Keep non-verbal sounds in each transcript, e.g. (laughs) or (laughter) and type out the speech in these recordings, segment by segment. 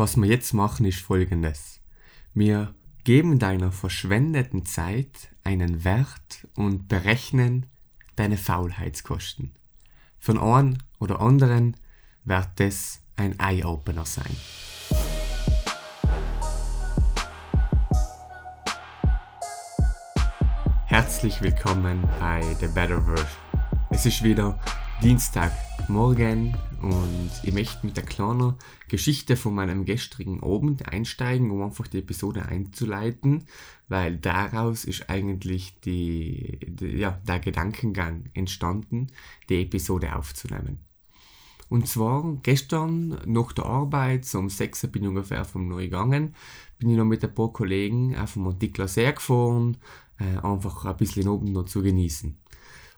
Was wir jetzt machen, ist folgendes. Wir geben deiner verschwendeten Zeit einen Wert und berechnen deine Faulheitskosten. Für einen oder anderen wird das ein Eye-Opener sein. Herzlich willkommen bei The Better Version. Es ist wieder Dienstagmorgen und ich möchte mit der kleinen Geschichte von meinem gestrigen Abend einsteigen, um einfach die Episode einzuleiten, weil daraus ist eigentlich die, die, ja, der Gedankengang entstanden, die Episode aufzunehmen. Und zwar gestern nach der Arbeit, so um 6 Uhr bin ich ungefähr vom Neu gegangen, bin ich noch mit ein paar Kollegen auf dem Monticler See gefahren, äh, einfach ein bisschen oben noch zu genießen.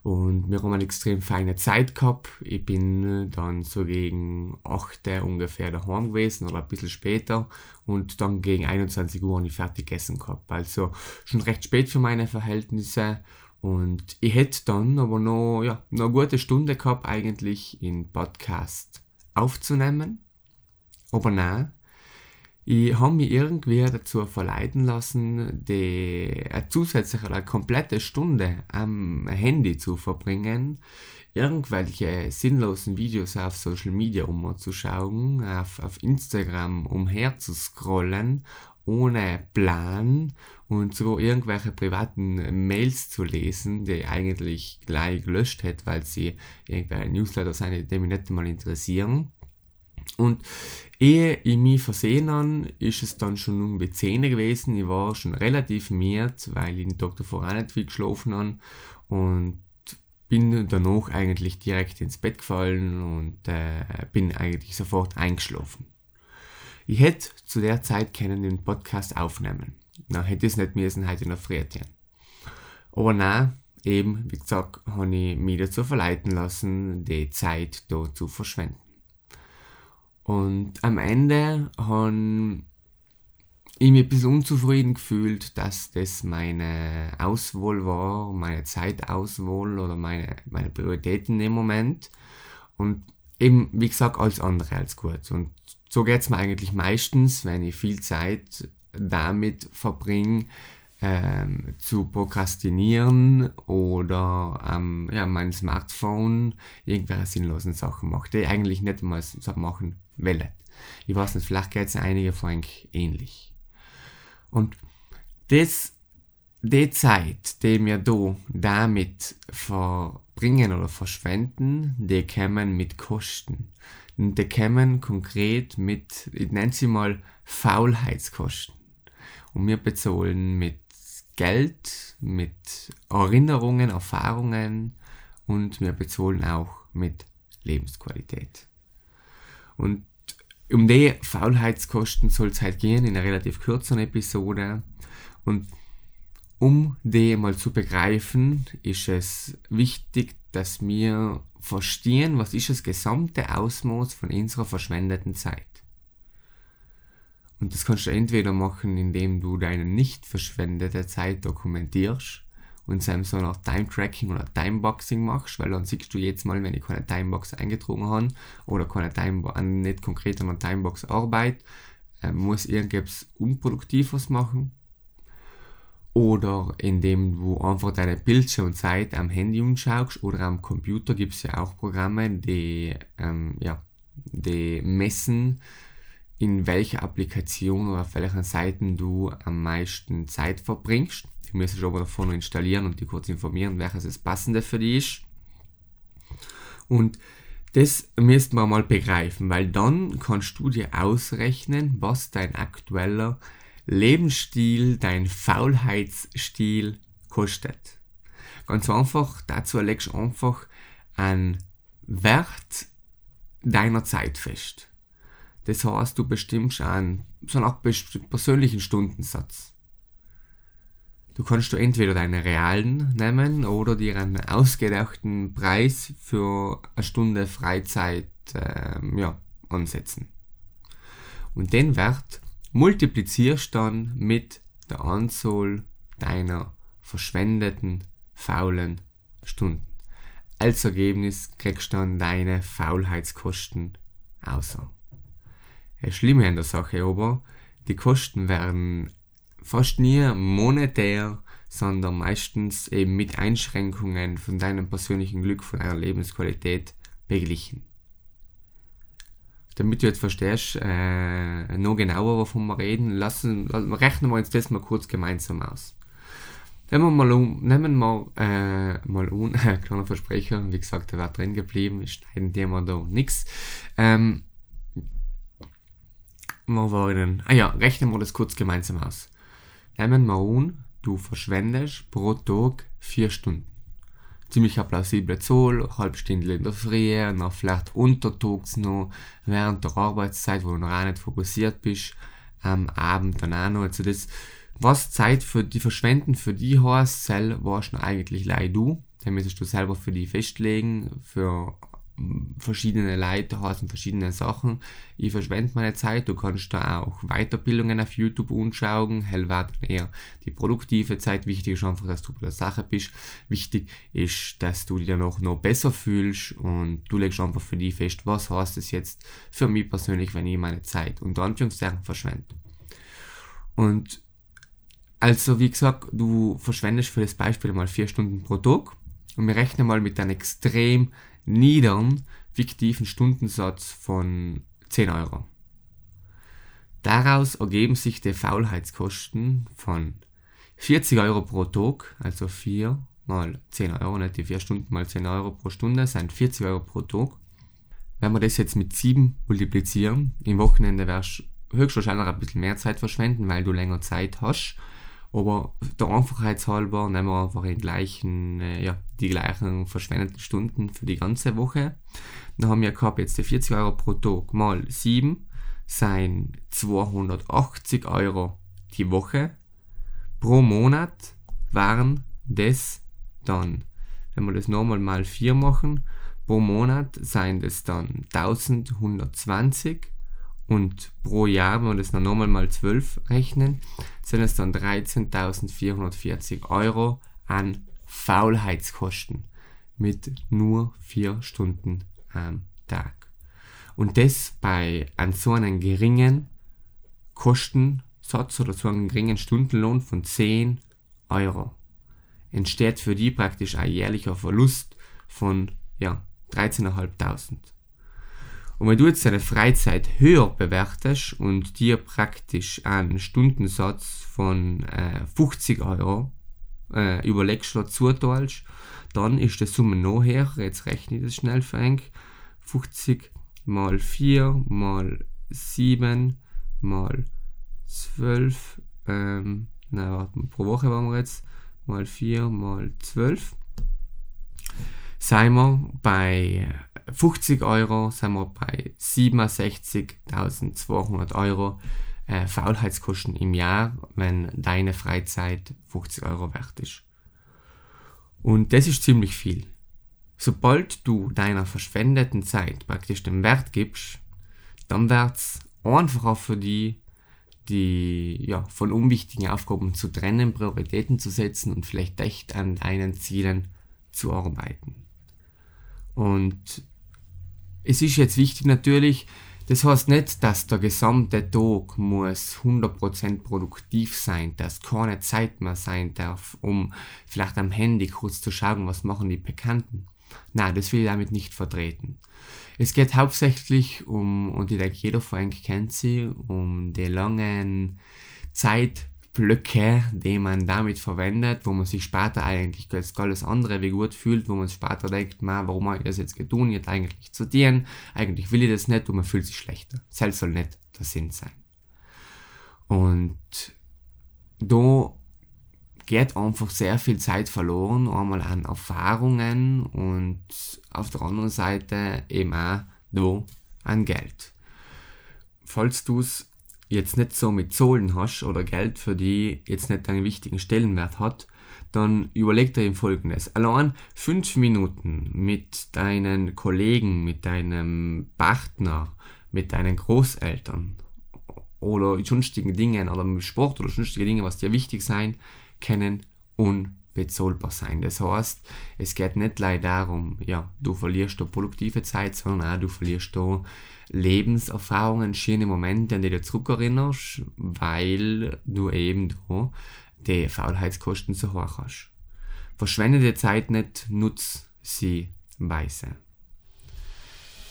Und wir haben eine extrem feine Zeit gehabt. Ich bin dann so gegen 8 Uhr ungefähr daheim gewesen oder ein bisschen später. Und dann gegen 21 Uhr habe ich fertig gegessen gehabt. Also schon recht spät für meine Verhältnisse. Und ich hätte dann aber noch, ja, noch eine gute Stunde gehabt, eigentlich in Podcast aufzunehmen. Aber nein, ich habe mich irgendwie dazu verleiten lassen, die eine zusätzliche, eine komplette Stunde am Handy zu verbringen, irgendwelche sinnlosen Videos auf Social Media umzuschauen, auf, auf Instagram umherzuscrollen, ohne Plan und so irgendwelche privaten Mails zu lesen, die ich eigentlich gleich gelöscht hätte, weil sie irgendwelche Newsletter sind, die mich nicht mal interessieren. Und ehe ich mich versehen habe, ist es dann schon um die 10 gewesen. Ich war schon relativ müde, weil ich den davor auch nicht viel geschlafen habe. Und bin danach eigentlich direkt ins Bett gefallen und äh, bin eigentlich sofort eingeschlafen. Ich hätte zu der Zeit können den Podcast aufnehmen. Na, hätte es nicht müssen heute noch früh Aber nein, eben, wie gesagt, habe ich mich dazu verleiten lassen, die Zeit da zu verschwenden. Und am Ende habe ich mich ein bisschen unzufrieden gefühlt, dass das meine Auswahl war, meine Zeitauswahl oder meine, meine Prioritäten im Moment. Und eben, wie gesagt, alles andere als gut. Und so geht es mir eigentlich meistens, wenn ich viel Zeit damit verbringe, ähm, zu prokrastinieren oder ähm, ja, mein Smartphone irgendwelche sinnlosen Sachen macht, die ich eigentlich nicht mal machen will. Ich weiß nicht, vielleicht geht es einige von euch ähnlich. Und das, die Zeit, die wir da damit verbringen oder verschwenden, die kommen mit Kosten. Und die kommen konkret mit, ich nenne sie mal Faulheitskosten. Und wir bezahlen mit Geld, mit Erinnerungen, Erfahrungen und wir bezahlen auch mit Lebensqualität. Und um die Faulheitskosten soll es halt gehen in einer relativ kurzen Episode. Und um die mal zu begreifen, ist es wichtig, dass wir verstehen, was ist das gesamte Ausmaß von unserer verschwendeten Zeit. Und das kannst du entweder machen, indem du deine nicht verschwendete Zeit dokumentierst und so Art Time-Tracking oder Timeboxing machst, weil dann siehst du jetzt mal, wenn ich keine Timebox eingetragen habe oder keine Time nicht konkret an einer Timebox arbeite, äh, muss irgendetwas Unproduktives machen. Oder indem du einfach deine Bildschirmzeit am Handy umschaust oder am Computer gibt es ja auch Programme, die, ähm, ja, die messen, in welcher Applikation oder auf welchen Seiten du am meisten Zeit verbringst. Ich muss es aber davon installieren und dich kurz informieren, welches das passende für dich ist. Und das müsst man mal begreifen, weil dann kannst du dir ausrechnen, was dein aktueller Lebensstil, dein Faulheitsstil kostet. Ganz einfach, dazu legst du einfach einen Wert deiner Zeit fest. Das heißt, du bestimmst einen, so einen persönlichen Stundensatz. Du kannst du entweder deinen realen nehmen oder dir einen ausgedachten Preis für eine Stunde Freizeit ähm, ja, ansetzen. Und den Wert multiplizierst dann mit der Anzahl deiner verschwendeten faulen Stunden. Als Ergebnis kriegst du dann deine Faulheitskosten außer. Das Schlimme an der Sache aber, die Kosten werden fast nie monetär, sondern meistens eben mit Einschränkungen von deinem persönlichen Glück, von deiner Lebensqualität beglichen. Damit du jetzt verstehst, äh, noch genauer, wovon wir reden, lassen, rechnen wir uns das mal kurz gemeinsam aus. Nehmen wir mal um, nehmen wir äh, mal un, äh, (laughs) kleiner Versprecher, wie gesagt, der war drin geblieben, schneiden die wir da nix. Ähm, wir wollen, ah ja, rechnen wir das kurz gemeinsam aus. Nehmen wir du verschwendest pro Tag vier Stunden. Ziemlich eine plausible Zahl, halb Stunde in der Früh, noch vielleicht untertags noch, während der Arbeitszeit, wo du noch nicht fokussiert bist, am Abend dann auch noch. Also das, was Zeit für die verschwenden, für die heißt, selber warst eigentlich leid du. Dann müsstest du selber für die festlegen, für verschiedene Leute heißen verschiedene Sachen. Ich verschwende meine Zeit. Du kannst da auch Weiterbildungen auf YouTube anschauen. Hell war eher die produktive Zeit. Wichtig ist einfach, dass du bei der Sache bist. Wichtig ist, dass du dich danach noch besser fühlst und du legst einfach für dich fest, was heißt es jetzt für mich persönlich, wenn ich meine Zeit unter Anführungszeichen verschwende. Und also, wie gesagt, du verschwendest für das Beispiel mal vier Stunden pro Tag und wir rechnen mal mit einem extrem niederen fiktiven Stundensatz von 10 Euro. Daraus ergeben sich die Faulheitskosten von 40 Euro pro Tag, also 4 mal 10 Euro, nicht die 4 Stunden mal 10 Euro pro Stunde, sind 40 Euro pro Tag. Wenn wir das jetzt mit 7 multiplizieren, im Wochenende wirst du höchstwahrscheinlich ein bisschen mehr Zeit verschwenden, weil du länger Zeit hast aber der Einfachheit halber nehmen wir einfach den gleichen, äh, ja, die gleichen verschwendeten Stunden für die ganze Woche. Dann haben wir gehabt jetzt die 40 Euro pro Tag mal 7 sind 280 Euro die Woche. Pro Monat waren das dann, wenn wir das nochmal mal 4 machen, pro Monat sind es dann 1120 und pro Jahr, wenn wir das nochmal mal 12 rechnen, sind es dann 13.440 Euro an Faulheitskosten mit nur 4 Stunden am Tag. Und das bei an so einem geringen Kostensatz oder so einem geringen Stundenlohn von 10 Euro. Entsteht für die praktisch ein jährlicher Verlust von ja, 13.500. Und wenn du jetzt deine Freizeit höher bewertest und dir praktisch einen Stundensatz von äh, 50 Euro äh, überlegst oder zuteilst, dann ist die Summe noch höher. Jetzt rechne ich das schnell für eng. 50 mal 4 mal 7 mal 12, ähm, na, warte, pro Woche waren wir jetzt, mal 4 mal 12. Seien wir bei 50 Euro sind wir bei 67.200 Euro äh, Faulheitskosten im Jahr, wenn deine Freizeit 50 Euro wert ist. Und das ist ziemlich viel. Sobald du deiner verschwendeten Zeit praktisch den Wert gibst, dann wird es einfacher für die, die ja, von unwichtigen Aufgaben zu trennen, Prioritäten zu setzen und vielleicht echt an deinen Zielen zu arbeiten. Und es ist jetzt wichtig natürlich, das heißt nicht, dass der gesamte Tag muss 100% produktiv sein, dass keine Zeit mehr sein darf, um vielleicht am Handy kurz zu schauen, was machen die Bekannten. Nein, das will ich damit nicht vertreten. Es geht hauptsächlich um, und ich denke, jeder von euch kennt sie, um die langen Zeit, Blöcke, die man damit verwendet, wo man sich später eigentlich als alles andere wie gut fühlt, wo man später denkt, man, warum habe ich das jetzt getan, jetzt eigentlich zu dienen, eigentlich will ich das nicht und man fühlt sich schlechter. Selbst soll nicht der Sinn sein. Und da geht einfach sehr viel Zeit verloren, einmal an Erfahrungen und auf der anderen Seite eben auch da an Geld. Falls du es jetzt nicht so mit Zahlen hast oder Geld für die jetzt nicht einen wichtigen Stellenwert hat, dann überleg dir folgendes. Allein fünf Minuten mit deinen Kollegen, mit deinem Partner, mit deinen Großeltern oder sonstigen Dingen oder mit Sport oder sonstige Dinge, was dir wichtig sein, können bezahlbar sein. Das heißt, es geht nicht leider darum, ja, du verlierst da produktive Zeit, sondern auch du verlierst da Lebenserfahrungen, schöne Momente, an die du zurückerinnerst, weil du eben da die Faulheitskosten zu hoch hast. Verschwende die Zeit nicht, nutz sie weise.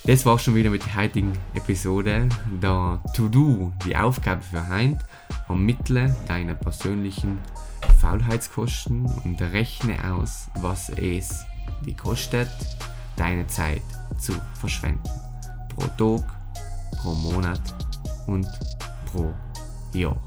Das war schon wieder mit der heutigen Episode. Der To-Do, die Aufgabe für heute, ermittle deine persönlichen Faulheitskosten und rechne aus, was es die kostet, deine Zeit zu verschwenden. Pro Tag, pro Monat und pro Jahr.